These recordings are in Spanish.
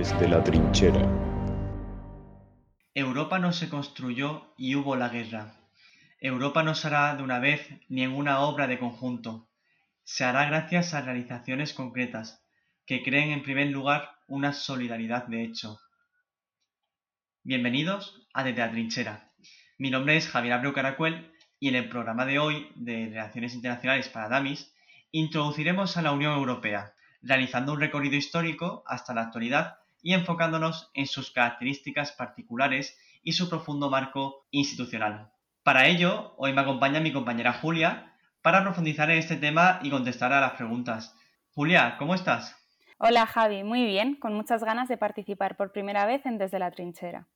Desde la trinchera. Europa no se construyó y hubo la guerra. Europa no se hará de una vez ni en una obra de conjunto. Se hará gracias a realizaciones concretas, que creen en primer lugar una solidaridad de hecho. Bienvenidos a Desde la Trinchera. Mi nombre es Javier Abreu Caracuel y en el programa de hoy de Relaciones Internacionales para DAMIS introduciremos a la Unión Europea, realizando un recorrido histórico hasta la actualidad y enfocándonos en sus características particulares y su profundo marco institucional. Para ello, hoy me acompaña mi compañera Julia para profundizar en este tema y contestar a las preguntas. Julia, ¿cómo estás? Hola Javi, muy bien, con muchas ganas de participar por primera vez en Desde la Trinchera.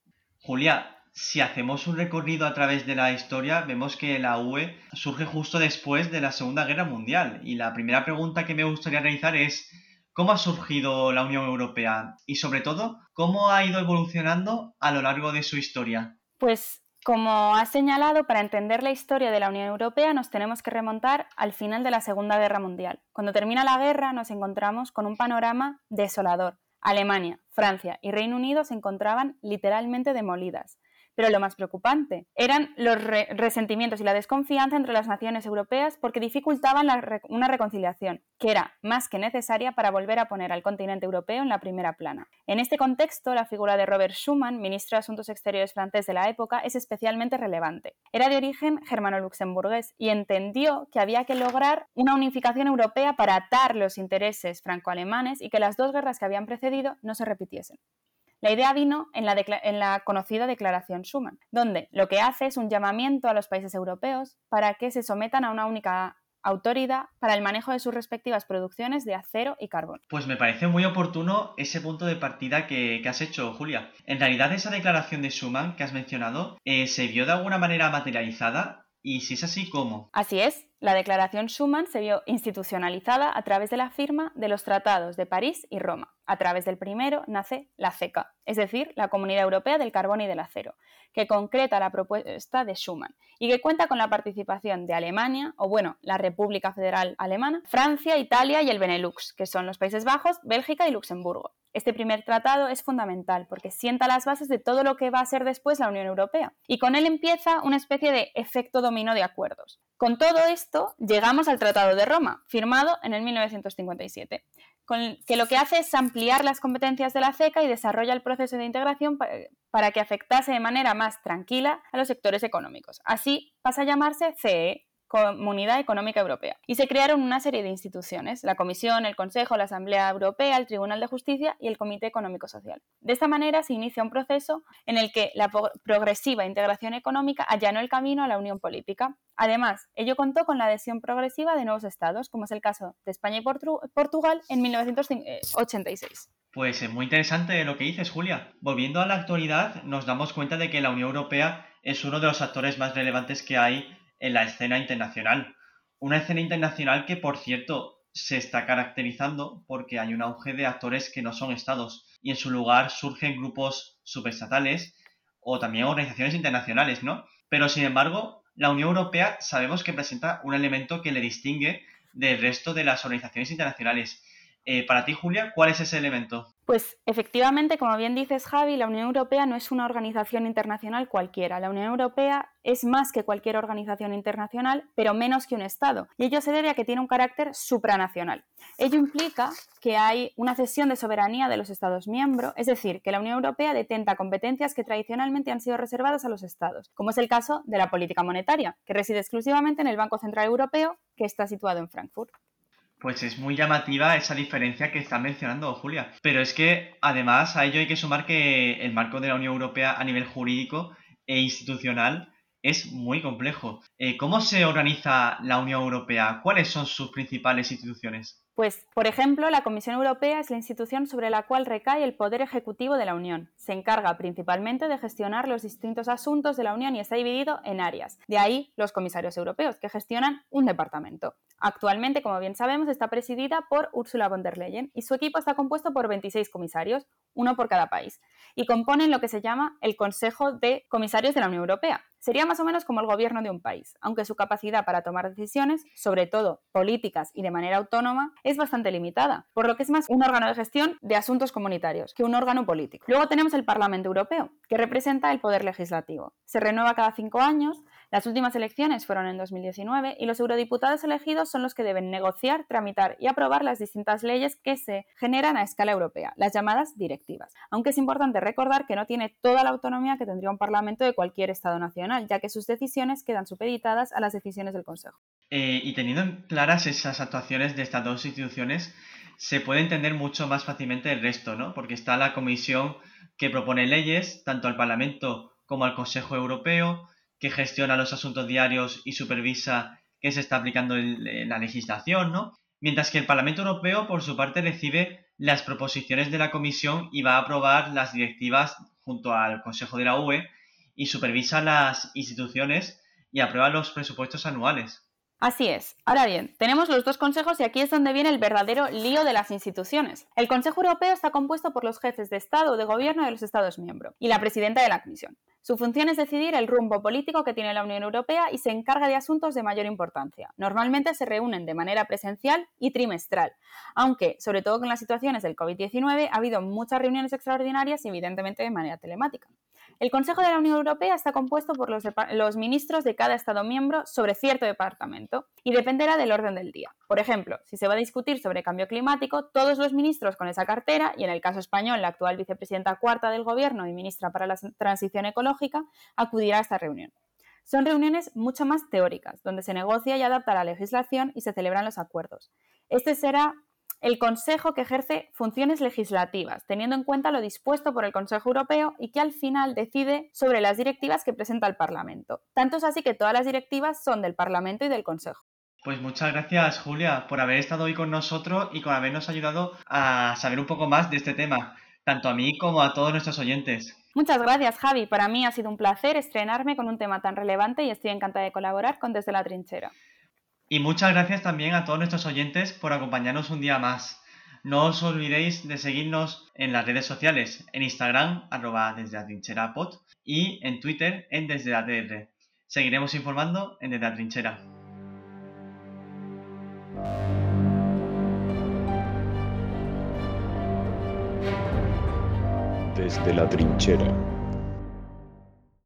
Julia, si hacemos un recorrido a través de la historia, vemos que la UE surge justo después de la Segunda Guerra Mundial. Y la primera pregunta que me gustaría realizar es, ¿cómo ha surgido la Unión Europea? Y sobre todo, ¿cómo ha ido evolucionando a lo largo de su historia? Pues como ha señalado, para entender la historia de la Unión Europea nos tenemos que remontar al final de la Segunda Guerra Mundial. Cuando termina la guerra nos encontramos con un panorama desolador. Alemania, Francia y Reino Unido se encontraban literalmente demolidas. Pero lo más preocupante eran los resentimientos y la desconfianza entre las naciones europeas porque dificultaban una reconciliación, que era más que necesaria para volver a poner al continente europeo en la primera plana. En este contexto, la figura de Robert Schuman, ministro de Asuntos Exteriores francés de la época, es especialmente relevante. Era de origen germano-luxemburgués y entendió que había que lograr una unificación europea para atar los intereses franco-alemanes y que las dos guerras que habían precedido no se repitiesen. La idea vino en la, conocida Declaración Schuman, donde lo que hace es un llamamiento a los países europeos para que se sometan a una única autoridad para el manejo de sus respectivas producciones de acero y carbón. Pues me parece muy oportuno ese punto de partida que, has hecho, Julia. En realidad esa declaración de Schuman que has mencionado eh, se vio de alguna manera materializada y si es así, ¿cómo? Así es. La Declaración Schuman se vio institucionalizada a través de la firma de los tratados de París y Roma. A través del primero nace la CECA, es decir, la Comunidad Europea del Carbón y del Acero, que concreta la propuesta de Schuman y que cuenta con la participación de Alemania, o bueno, la República Federal Alemana, Francia, Italia y el Benelux, que son los Países Bajos, Bélgica y Luxemburgo. Este primer tratado es fundamental porque sienta las bases de todo lo que va a ser después la Unión Europea y con él empieza una especie de efecto dominó de acuerdos. Con todo esto llegamos al Tratado de Roma, firmado en el 1957, que lo que hace es ampliar las competencias de la CECA y desarrolla el proceso de integración para que afectase de manera más tranquila a los sectores económicos. Así pasa a llamarse CE, Comunidad Económica Europea. Y se crearon una serie de instituciones, la Comisión, el Consejo, la Asamblea Europea, el Tribunal de Justicia y el Comité Económico Social. De esta manera se inicia un proceso en el que la progresiva integración económica allanó el camino a la unión política. Además, ello contó con la adhesión progresiva de nuevos estados, como es el caso de España y Portugal en 1986. Pues es muy interesante lo que dices, Julia. Volviendo a la actualidad, nos damos cuenta de que la Unión Europea es uno de los actores más relevantes que hay en la escena internacional. Una escena internacional que, por cierto, se está caracterizando porque hay un auge de actores que no son estados y en su lugar surgen grupos subestatales o también organizaciones internacionales, ¿no? Pero sin embargo, la Unión Europea sabemos que presenta un elemento que le distingue del resto de las organizaciones internacionales. Eh, para ti, Julia, ¿cuál es ese elemento? Pues efectivamente, como bien dices Javi, la Unión Europea no es una organización internacional cualquiera. La Unión Europea es más que cualquier organización internacional, pero menos que un Estado. Y ello se debe a que tiene un carácter supranacional. Ello implica que hay una cesión de soberanía de los Estados miembros, es decir, que la Unión Europea detenta competencias que tradicionalmente han sido reservadas a los Estados, como es el caso de la política monetaria, que reside exclusivamente en el Banco Central Europeo, que está situado en Frankfurt. Pues es muy llamativa esa diferencia que está mencionando Julia. Pero es que además a ello hay que sumar que el marco de la Unión Europea a nivel jurídico e institucional es muy complejo. Eh, ¿Cómo se organiza la Unión Europea? ¿Cuáles son sus principales instituciones? Pues, por ejemplo, la Comisión Europea es la institución sobre la cual recae el poder ejecutivo de la Unión. Se encarga principalmente de gestionar los distintos asuntos de la Unión y está dividido en áreas. De ahí los comisarios europeos, que gestionan un departamento. Actualmente, como bien sabemos, está presidida por Ursula von der Leyen y su equipo está compuesto por 26 comisarios, uno por cada país, y componen lo que se llama el Consejo de Comisarios de la Unión Europea. Sería más o menos como el gobierno de un país, aunque su capacidad para tomar decisiones, sobre todo políticas y de manera autónoma, es bastante limitada, por lo que es más un órgano de gestión de asuntos comunitarios que un órgano político. Luego tenemos el Parlamento Europeo, que representa el poder legislativo. Se renueva cada cinco años, las últimas elecciones fueron en 2019 y los eurodiputados elegidos son los que deben negociar, tramitar y aprobar las distintas leyes que se generan a escala europea, las llamadas directivas. Aunque es importante recordar que no tiene toda la autonomía que tendría un Parlamento de cualquier Estado nacional ya que sus decisiones quedan supeditadas a las decisiones del Consejo. Eh, y teniendo claras esas actuaciones de estas dos instituciones, se puede entender mucho más fácilmente el resto, ¿no? Porque está la comisión que propone leyes, tanto al Parlamento como al Consejo Europeo, que gestiona los asuntos diarios y supervisa que se está aplicando la legislación, ¿no? Mientras que el Parlamento Europeo, por su parte, recibe las proposiciones de la Comisión y va a aprobar las directivas junto al Consejo de la UE y supervisa las instituciones y aprueba los presupuestos anuales. Así es. Ahora bien, tenemos los dos consejos y aquí es donde viene el verdadero lío de las instituciones. El Consejo Europeo está compuesto por los jefes de Estado o de Gobierno de los Estados miembros y la presidenta de la Comisión. Su función es decidir el rumbo político que tiene la Unión Europea y se encarga de asuntos de mayor importancia. Normalmente se reúnen de manera presencial y trimestral, aunque, sobre todo con las situaciones del COVID-19, ha habido muchas reuniones extraordinarias y evidentemente de manera telemática. El Consejo de la Unión Europea está compuesto por los, ministros de cada Estado miembro sobre cierto departamento y dependerá del orden del día. Por ejemplo, si se va a discutir sobre cambio climático, todos los ministros con esa cartera, y en el caso español, la actual vicepresidenta cuarta del Gobierno y ministra para la transición ecológica, acudirá a esta reunión. Son reuniones mucho más teóricas, donde se negocia y adapta la legislación y se celebran los acuerdos. Este será el Consejo que ejerce funciones legislativas, teniendo en cuenta lo dispuesto por el Consejo Europeo y que al final decide sobre las directivas que presenta el Parlamento. Tanto es así que todas las directivas son del Parlamento y del Consejo. Pues muchas gracias, Julia, por haber estado hoy con nosotros y por habernos ayudado a saber un poco más de este tema, tanto a mí como a todos nuestros oyentes. Muchas gracias, Javi. Para mí ha sido un placer estrenarme con un tema tan relevante y estoy encantada de colaborar con Desde la Trinchera. Y muchas gracias también a todos nuestros oyentes por acompañarnos un día más. No os olvidéis de seguirnos en las redes sociales, en Instagram, arroba desde la trinchera y en Twitter, en desde la TR. Seguiremos informando en Desde la Trinchera. desde la trinchera.